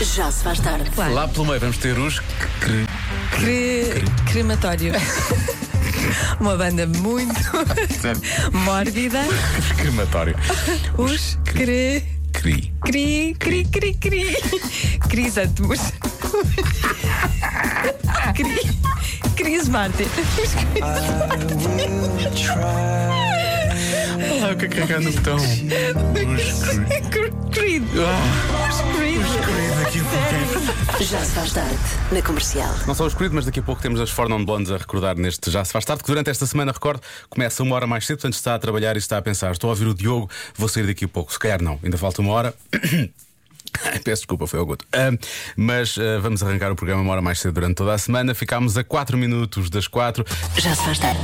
Já se faz tarde. Claro. Lá pelo meio vamos ter os cre- Cre- Crematório. Uma banda muito mórbida. crematório. Os cre... Cri. Cri, cri, cri, cri. Crisantemos. Cri. Cris Martin. Ah, o que é carregar no botão? Os cre- Creed. Já se faz tarde. Na comercial. Não são os queridos, mas daqui a pouco temos as Four Non Blondes a recordar neste Já Se Faz Tarde, que durante esta semana, recordo, começa uma hora mais cedo, portanto está a trabalhar e está a pensar: estou a ouvir o Diogo, vou sair daqui a pouco. Se calhar não, ainda falta uma hora. Peço desculpa, foi ao goto. Ah, mas ah, vamos arrancar o programa uma hora mais cedo durante toda a semana. Ficámos a 4 minutos das 4. Já se faz tarde.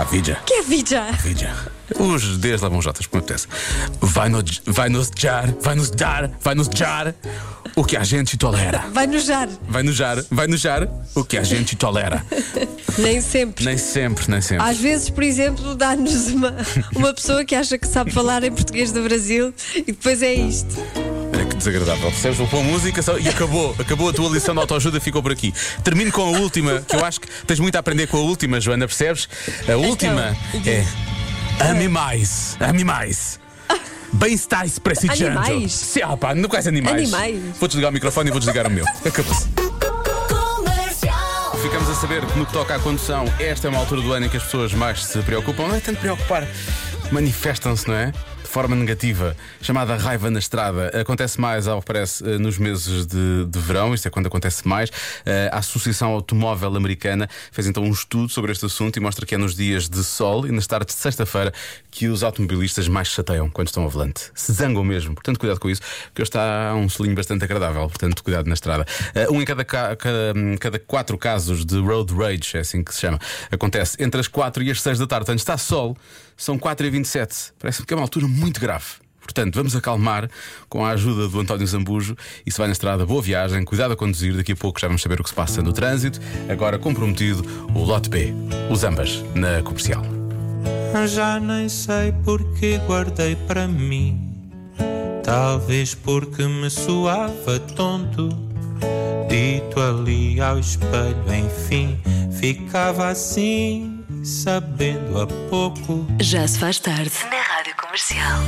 A vida. Que é vida? Vida. Os Ds levam Jotas, como apetece. Vai, no, vai nos dar, vai nos dar, vai nos dar o que a gente tolera. Vai nojar. Vai nojar, vai nojar o que a gente tolera. Nem sempre. Nem sempre, nem sempre. Às vezes, por exemplo, dá-nos uma, uma pessoa que acha que sabe falar em português do Brasil e depois é isto. Desagradável. Percebes? Vou pôr música só- e acabou. Acabou a tua lição de autoajuda, ficou por aqui. Termino com a última, que eu acho que tens muito a aprender com a última, Joana, percebes? A última é. Ame mais, ame mais. Bem-estais para esse Animais? Sim, ah, pá, não quais animais. Animais. Vou desligar o microfone e vou desligar o meu. Acabou-se. Ficamos a saber que no que toca à condução, esta é uma altura do ano em que as pessoas mais se preocupam. Não é tanto preocupar, manifestam-se, não é? Forma negativa, chamada raiva na estrada. Acontece mais, ao parece, eh, nos meses de, de verão, isto é quando acontece mais. Eh, A Associação Automóvel Americana fez então um estudo sobre este assunto e mostra que é nos dias de sol e nas tardes de sexta-feira que os automobilistas mais chateiam quando estão ao volante. Se zangam mesmo. Portanto, cuidado com isso, porque hoje está um solinho bastante agradável. Portanto, cuidado na estrada. Eh, Um em cada, ca- cada, cada quatro casos de road rage, é assim que se chama, acontece entre as 4 e as 6 da tarde. Portanto, está sol, são 4 e 27 Parece-me que é uma altura muito grave. Portanto, vamos acalmar com a ajuda do António Zambujo. E se vai na estrada, boa viagem, cuidado a conduzir. Daqui a pouco já vamos saber o que se passa no trânsito. Agora, comprometido, o lote B, os ambas, na comercial. Já nem sei porque guardei para mim. Talvez porque me soava tonto. Dito ali ao espelho, enfim, ficava assim, sabendo a pouco. Já se faz tarde. Na rádio comercial.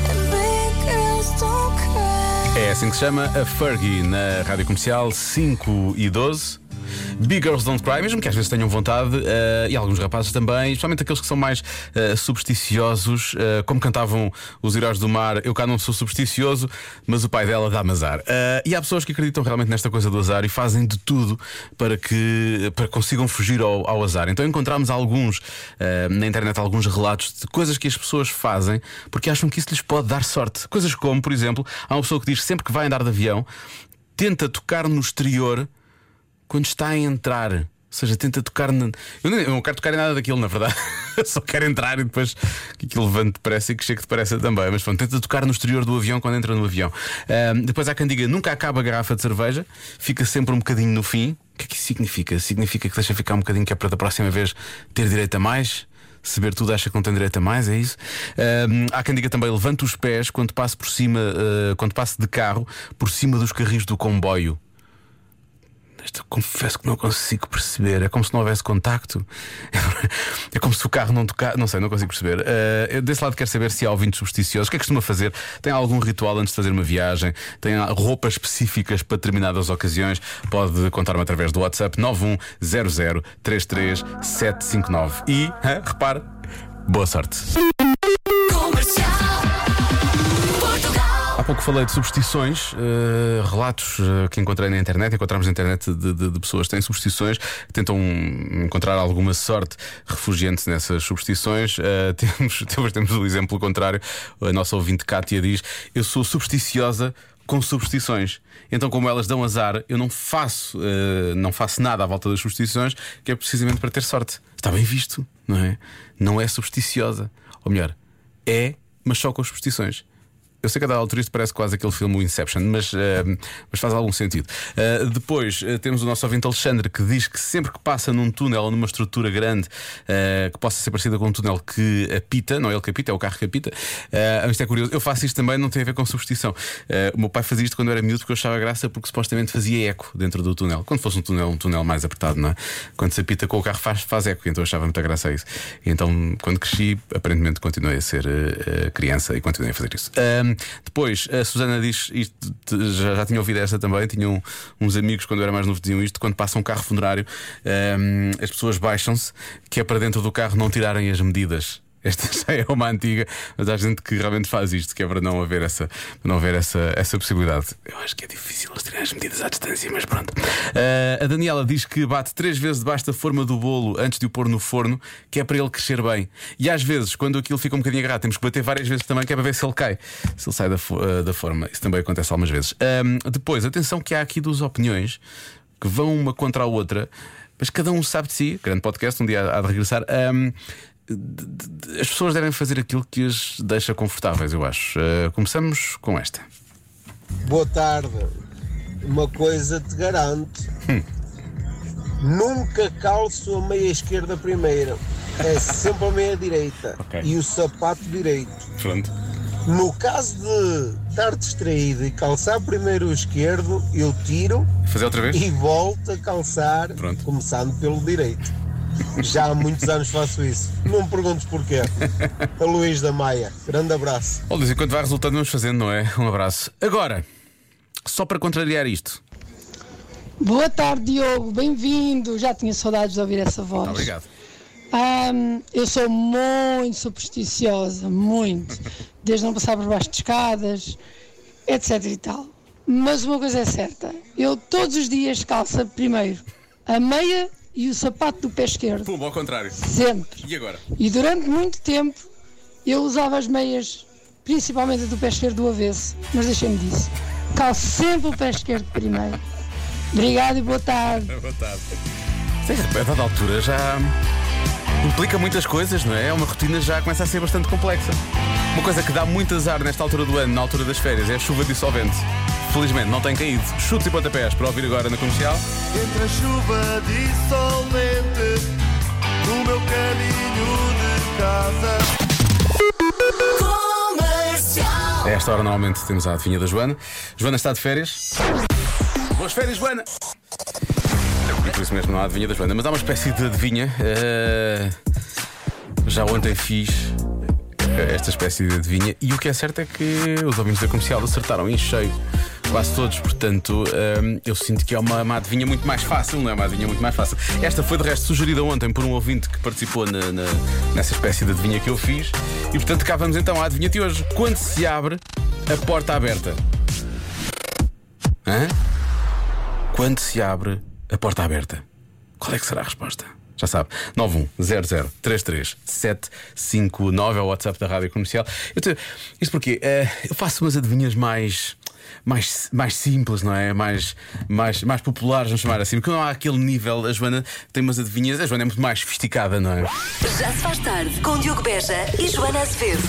É assim que se chama a Fergie na rádio comercial 5 e 12. Big Girls Don't Cry, mesmo que às vezes tenham vontade, eh, e alguns rapazes também, especialmente aqueles que são mais eh, supersticiosos, eh, como cantavam os heróis do mar. Eu cá não sou supersticioso, mas o pai dela dá-me azar. E há pessoas que acreditam realmente nesta coisa do azar e fazem de tudo para que para consigam fugir ao, ao azar. Então encontramos alguns na internet alguns relatos de coisas que as pessoas fazem porque acham que isso lhes pode dar sorte. Coisas como, por exemplo, há uma pessoa que diz sempre que vai andar de avião, tenta tocar no exterior quando está a entrar. Ou seja, tenta tocar. Na... Eu, não quero tocar em nada daquilo, na verdade. Só quero entrar e depois que aquilo levante depressa e que chegue depressa também. Mas pronto, tenta tocar no exterior do avião quando entra no avião. Depois há quem diga nunca acaba a garrafa de cerveja, fica sempre um bocadinho no fim. O que é que isso significa? Significa que deixa ficar um bocadinho que é para da próxima vez ter direito a mais? Se beber tudo acha que não tem direito a mais, é isso? Ahm, há quem diga também levanta os pés quando passe por cima, ah, quando passe de carro por cima dos carris do comboio. Confesso que não consigo perceber. É como se não houvesse contacto. É como se o carro não tocar. Não sei, não consigo perceber. Eu desse lado quero saber se há ouvintes supersticiosos. O que é que costuma fazer? Tem algum ritual antes de fazer uma viagem? Tem roupas específicas para determinadas ocasiões? Pode contar-me através do WhatsApp 910033759. E, repare, boa sorte. Há pouco falei de superstições, eh, relatos eh, que encontrei na internet, encontramos na internet de, de- de pessoas que têm superstições, que tentam encontrar alguma sorte refugiando-se nessas superstições. Eh, temos, temos, temos o exemplo contrário. A nossa ouvinte Kátia diz: Eu sou supersticiosa com superstições. Então, como elas dão azar, eu não faço, eh, não faço nada à volta das superstições, que é precisamente para ter sorte. Está bem visto, não é? Não é supersticiosa. Ou melhor, é, mas só com as superstições. Eu sei que a dada altura isto parece quase aquele filme o Inception, mas, eh, mas faz algum sentido. Eh, depois eh, temos o nosso ouvinte Alexandre que diz que sempre que passa num túnel ou numa estrutura grande que possa ser parecida com um túnel que apita, não é ele que apita, é o carro que apita. Eh, isto é curioso. Eu faço isto também, não tem a ver com. Eh, o meu pai fazia isto quando eu era miúdo porque eu achava graça porque supostamente fazia eco dentro do túnel. Quando fosse um túnel, um túnel mais apertado, não é? Quando se apita com o carro faz, faz eco, então eu achava muita graça a isso. E então, quando cresci, aparentemente continuei a ser criança e continuei a fazer isso. Depois, a Susana diz isto, já, já tinha ouvido esta também. Tinham uns amigos quando eu era mais novo diziam isto: quando passa um carro funerário, ahm, as pessoas baixam-se, que é para dentro do carro não tirarem as medidas. Esta já é uma antiga, mas há gente que realmente faz isto, que é para não haver essa, não haver essa, essa possibilidade. Eu acho que é difícil eles tirarem as medidas à distância, mas pronto. Ah, a Daniela diz que bate três vezes debaixo da forma do bolo antes de o pôr no forno, que é para ele crescer bem. E às vezes, quando aquilo fica um bocadinho agarrado, temos que bater várias vezes também, que é para ver se ele cai, se ele sai da, ah, da forma. Isso também acontece algumas vezes. Ahm, depois, atenção que há aqui duas opiniões que vão uma contra a outra, mas cada um sabe de si. Grande podcast, um dia há de regressar. De- as pessoas devem fazer aquilo que as deixa confortáveis, eu acho. Ah, começamos com esta. Boa tarde. Uma coisa te garanto. Nunca calço a meia esquerda primeiro. É sempre a meia direita. Ok. E o sapato direito. Pronto. No caso de estar distraído e calçar primeiro o esquerdo, eu tiro Fazer outra vez? e volto a calçar, Pronto. começando pelo direito. Já há muitos anos faço isso. Não me perguntes porquê. A Luís da Maia. Grande abraço. Olha, enquanto vai resultando, vamos fazendo, não é? Um abraço. Agora, só para contrariar isto. Boa tarde, Diogo. Bem-vindo. Já tinha saudades de ouvir essa voz. Obrigado. Ahm, eu sou muito supersticiosa, muito. Desde não passar por baixo de escadas, etc e tal. Mas uma coisa é certa: eu todos os dias calço primeiro a meia e o sapato do pé esquerdo. Pum, ao contrário. Sempre. E agora? E durante muito tempo eu usava as meias, principalmente a do pé esquerdo do avesso, mas deixei-me disso. Calço sempre o pé esquerdo primeiro. Obrigado e boa tarde. Boa tarde. Sim, a dada altura já implica muitas coisas, não é? É uma rotina já começa a ser bastante complexa. Uma coisa que dá muito azar nesta altura do ano, na altura das férias, é a chuva dissolvente. Felizmente não tem caído. Chutes e pontapés para ouvir agora na comercial. Entre a chuva dissolvente No meu caminho de casa A esta hora normalmente temos a adivinha da Joana. Joana está de férias. Boas férias, Joana! E por isso mesmo não há adivinha da Joana. Mas há uma espécie de adivinha. eh, já ontem fiz esta espécie de adivinha. E o que é certo é que os ouvintes da comercial acertaram em cheio. Quase todos, portanto, eh, eu sinto que é uma, uma adivinha muito mais fácil, não é uma adivinha muito mais fácil. Esta foi de resto sugerida ontem por um ouvinte que participou na- na- nessa espécie de adivinha que eu fiz. E portanto, cá vamos então à adivinha de hoje. Quando se abre a porta aberta? Hã? Quando se abre a porta aberta? Qual é que será a resposta? Já sabe, 910033759 é o WhatsApp da Rádio Comercial. Eu te- Isto porque eh, eu faço umas adivinhas mais. Mais, mais simples, não é? Mais, mais, mais populares, vamos chamar assim. Porque não há aquele nível. A Joana tem umas adivinhas. A Joana é muito mais sofisticada, não é? Já se faz tarde com Diogo Beja e Joana Azevedo.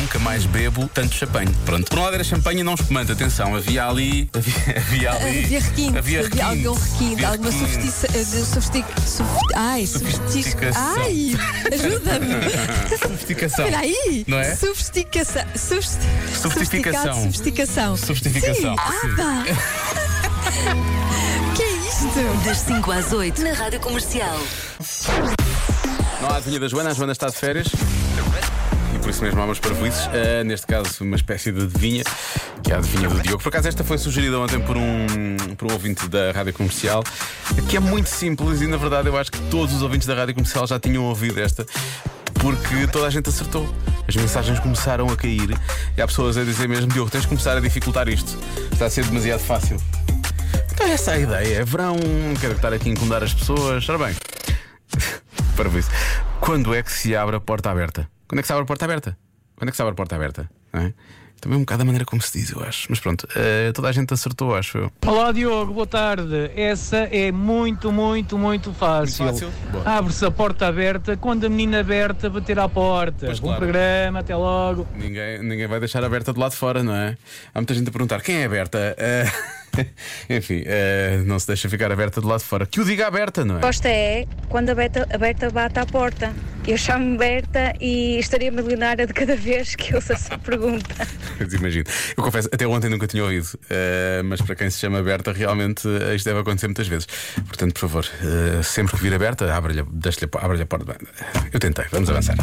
Nunca mais bebo tanto champanhe. Pronto. Por um lado era champanhe e não espumante. Atenção, havia ali. Havia, havia ali. Havia requinte, Havia havia algum requinte, alguma eh, sofistic, sof- ai, sofistic, Sofisticação. ai, ajuda-me. Sofisticação. Espera aí. Não é? Sofisticação. Sofist, Sofisticação. Sofisticação. Sofisticação. Sim. Ah, Sim. pá. que é isto? Das 5 às 8 na Rádio Comercial. Não há adivinha da Joana, a Joana está de férias. E por isso mesmo há umas parvoices. Ah, neste caso, uma espécie de adivinha, que é a adivinha do Diogo. Por acaso, esta foi sugerida ontem por um, por um ouvinte da rádio comercial, que é muito simples e, na verdade, eu acho que todos os ouvintes da rádio comercial já tinham ouvido esta. Porque toda a gente acertou. As mensagens começaram a cair e há pessoas a dizer mesmo: Diogo, tens de começar a dificultar isto. Está a ser demasiado fácil. Então, essa é a ideia. É verão, quero estar aqui a incomodar as pessoas. Ora bem, para isso. Quando é que se abre a porta aberta? Quando é que se abre a porta aberta? Quando é que se abre a porta aberta? É? Também um bocado a maneira como se diz, eu acho. Mas pronto, eh, toda a gente acertou, acho eu. Olá Diogo, boa tarde. Essa é muito, muito, muito fácil. Muito fácil? Abre-se a porta aberta quando a menina aberta bater à porta. Pois Bom claro. programa, até logo. Ninguém, ninguém vai deixar a Berta do lado de fora, não é? Há muita gente a perguntar quem é a Berta? Enfim, eh, não se deixa ficar aberta do lado de fora. Que o diga a Berta, não é? Gosta é quando a Berta, a Berta bate à porta. Eu chamo-me Berta e estaria milionária de cada vez que ouço essa pergunta. Imagino. Eu confesso, até ontem nunca tinha ouvido, eh, mas para quem se chama Berta, realmente eh, isto deve acontecer muitas vezes. Portanto, por favor, eh, sempre que vir a Berta, abre-lhe deixe-lhe a- porta. Eu tentei, vamos avançar.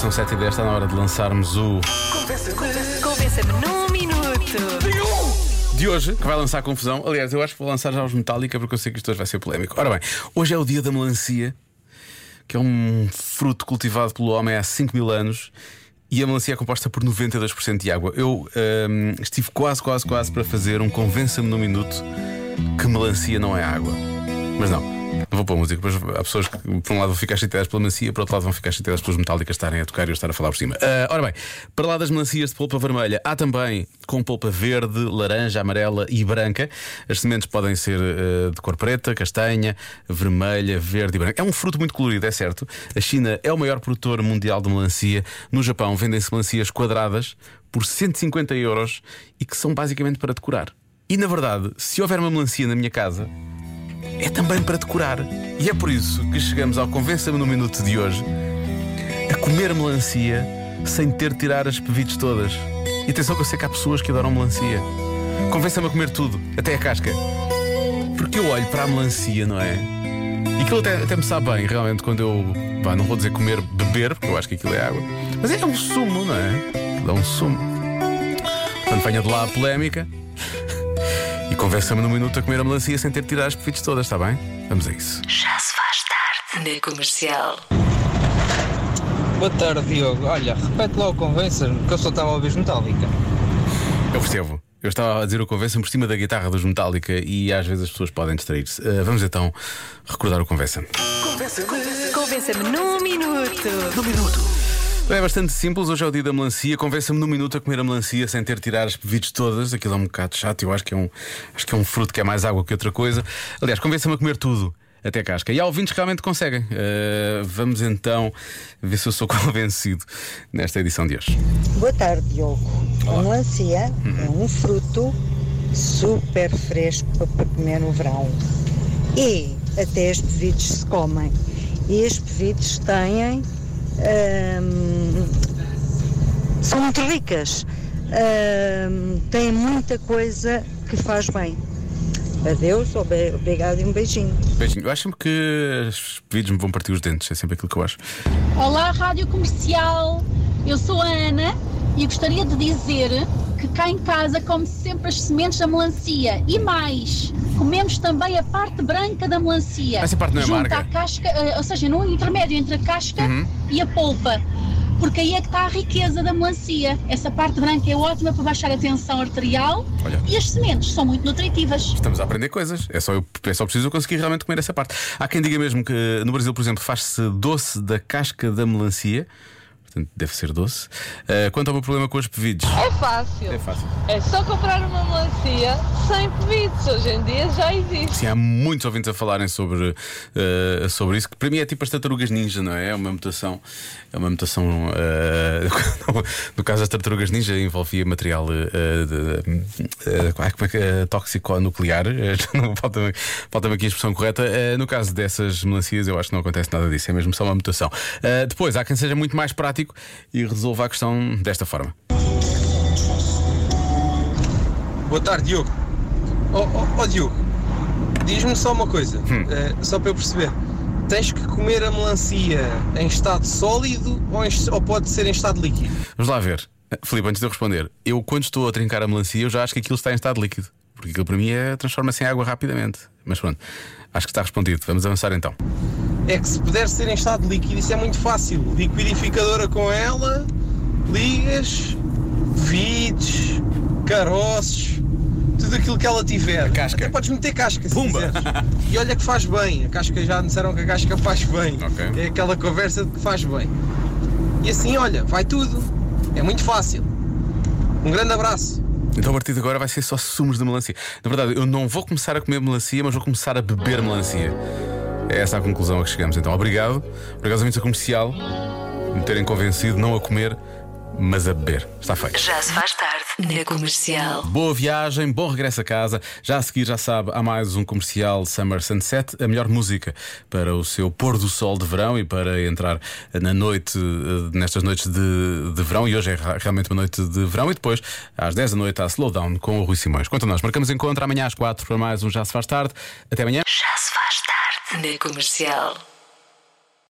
São 7 e 10 está na hora de lançarmos o Convença-me num. De hoje, que vai lançar confusão. Aliás, eu acho que vou lançar já os Metallica porque eu sei que isto hoje vai ser polémico. Ora bem, hoje é o dia da melancia, que é um fruto cultivado pelo homem há 5 mil anos. E a melancia é composta por 92% de água. Eu hum, estive quase, quase, quase para fazer um convença-me num minuto que melancia não é água. Mas não, não vou pôr música. Depois há pessoas que, por um lado, vão ficar chateadas pela melancia, por outro lado, vão ficar chateadas pelas metálicas estarem a tocar e eu estar a falar por cima. Ah, ora bem, para lá das melancias de polpa vermelha, há também com polpa verde, laranja, amarela e branca. As sementes podem ser ah, de cor preta, castanha, vermelha, verde e branca. É um fruto muito colorido, é certo. A China é o maior produtor mundial de melancia. No Japão, vendem-se melancias quadradas por 150 euros e que são basicamente para decorar. E na verdade, se houver uma melancia na minha casa, é também para decorar. E é por isso que chegamos ao Convença-me no Minuto de hoje a comer melancia sem ter de tirar as pevites todas. E atenção que eu sei que há pessoas que adoram melancia. Convença-me a comer tudo, até a casca. Porque eu olho para a melancia, não é? E aquilo até, até me sabe bem, realmente, quando eu. pá, não vou dizer comer, beber, porque eu acho que aquilo é água. Mas é um sumo, não é? Dá um sumo. Portanto, venha de lá a polémica. E convença-me num minuto a comer a melancia sem ter de tirar as pevites todas, está bem? Vamos a isso. Já se faz tarde na comercial. Boa tarde, Diogo. Olha, repete lá o convencer-me que eu só estava a ouvir Metallica. Eu percebo. Eu estava a dizer o convença por cima da guitarra dos Metallica e às vezes as pessoas podem distrair-se. Ah, vamos então recordar o convença-me. Convença-me num minuto. Num minuto. É bastante simples, hoje é o dia da melancia. Convença-me num minuto a comer a melancia sem ter de tirar as pevites todas. Aquilo é um bocado chato, eu acho que é um, acho que é um fruto que é mais água que outra coisa. Aliás, convença-me a comer tudo. Até casca. E há ouvintes que realmente conseguem. Uh, vamos então ver se eu sou convencido nesta edição de hoje. Boa tarde, Diogo. A melancia é um fruto super fresco para comer no verão. E até as pevites se comem. E as pevites têm. Hum, são muito ricas. Hum, têm muita coisa que faz bem. Adeus, obrigado e um beijinho. Beijinho. Eu acho sempre que os pevidos me vão partir os dentes. É sempre aquilo que eu acho. Olá, Rádio Comercial. Eu sou a Ana e gostaria de dizer que cá em casa come sempre as sementes da melancia e mais, comemos também a parte branca da melancia. Essa parte não é junto amarga? à casca, eh, ou seja, no intermédio entre a casca Uhum. e a polpa. Porque aí é que está a riqueza da melancia. Essa parte branca é ótima para baixar a tensão arterial Olha. e as sementes são muito nutritivas. Estamos a aprender coisas. É só, eu, é só preciso eu conseguir realmente comer essa parte. Há quem diga mesmo que no Brasil, por exemplo, faz-se doce da casca da melancia. Portanto, deve ser doce. Uh, quanto ao meu problema com os pevidos. É fácil. É fácil. É só comprar uma melancia sem pevidos. Hoje em dia já existe. Sim, há muitos ouvintes a falarem sobre, uh, sobre isso, que para mim é tipo as tartarugas ninja, não é? É uma mutação. É uma mutação. Uh, no caso das tartarugas ninja, envolvia material uh, uh, como é que é? tóxico nuclear. Falta-me falta aqui a expressão correta. Uh, no caso dessas melancias, eu acho que não acontece nada disso, é mesmo só uma mutação. Uh, depois, há quem seja muito mais prático e resolva a questão desta forma. Boa tarde, Diogo. Oh, oh, oh, Diogo, diz-me só uma coisa, Hum. eh, só para eu perceber. Tens que comer a melancia em estado sólido ou, em- ou pode ser em estado líquido? Vamos lá ver. Filipe, antes de eu responder, eu quando estou a trincar a melancia, eu já acho que aquilo está em estado líquido. Porque aquilo para mim é transforma-se em água rapidamente. Mas pronto, acho que está respondido. Vamos avançar então. É que se puder ser em estado líquido, isso é muito fácil. Liquidificadora com ela, ligas, vides, caroços, tudo aquilo que ela tiver. casca. Até podes meter casca se Pumba! quiseres. E olha que faz bem. A casca já disseram que a casca faz bem. É aquela conversa de que faz bem. E assim, olha, vai tudo. É muito fácil. Um grande abraço. Então a partir de agora vai ser só sumos de melancia. Na verdade, eu não vou começar a comer melancia, mas vou começar a beber melancia. É essa a conclusão a que chegamos. Então, obrigado. Obrigado aos amigos comercial por me terem convencido não a comer, mas a beber. Está feito. Já se faz tarde na comercial. Boa viagem, bom regresso a casa. Já a seguir, já sabe, há mais um comercial Summer Sunset, a melhor música para o seu pôr do sol de verão e para entrar na noite, eh, nestas noites de, de verão. E hoje é realmente uma noite de verão. E depois, às 10 da noite, há Slowdown com o Rui Simões. Quanto a nós, marcamos encontro amanhã às 4 para mais um Já se faz tarde. Até amanhã. Já se na comercial.